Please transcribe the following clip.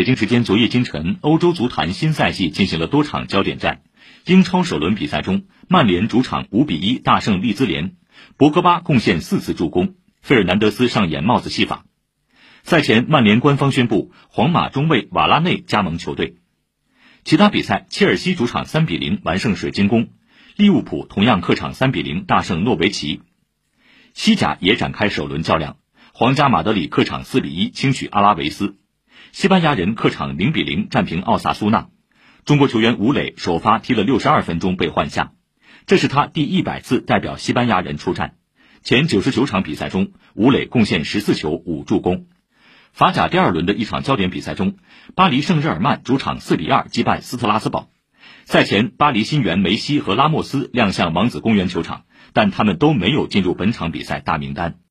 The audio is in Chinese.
北京时间昨夜今晨，欧洲足坛新赛季进行了多场焦点战。英超首轮比赛中，曼联主场五比一大胜利兹联，博格巴贡献四次助攻，费尔南德斯上演帽子戏法。赛前，曼联官方宣布皇马中卫瓦拉内加盟球队。其他比赛，切尔西主场三比零完胜水晶宫，利物浦同样客场三比零大胜诺维奇。西甲也展开首轮较量，皇家马德里客场四比一轻取阿拉维斯。西班牙人客场零比零战平奥萨苏纳，中国球员吴磊首发踢了六十二分钟被换下，这是他第一百次代表西班牙人出战。前九十九场比赛中，吴磊贡献十四球五助攻。法甲第二轮的一场焦点比赛中，巴黎圣日耳曼主场四比二击败斯特拉斯堡。赛前，巴黎新援梅西和拉莫斯亮相王子公园球场，但他们都没有进入本场比赛大名单。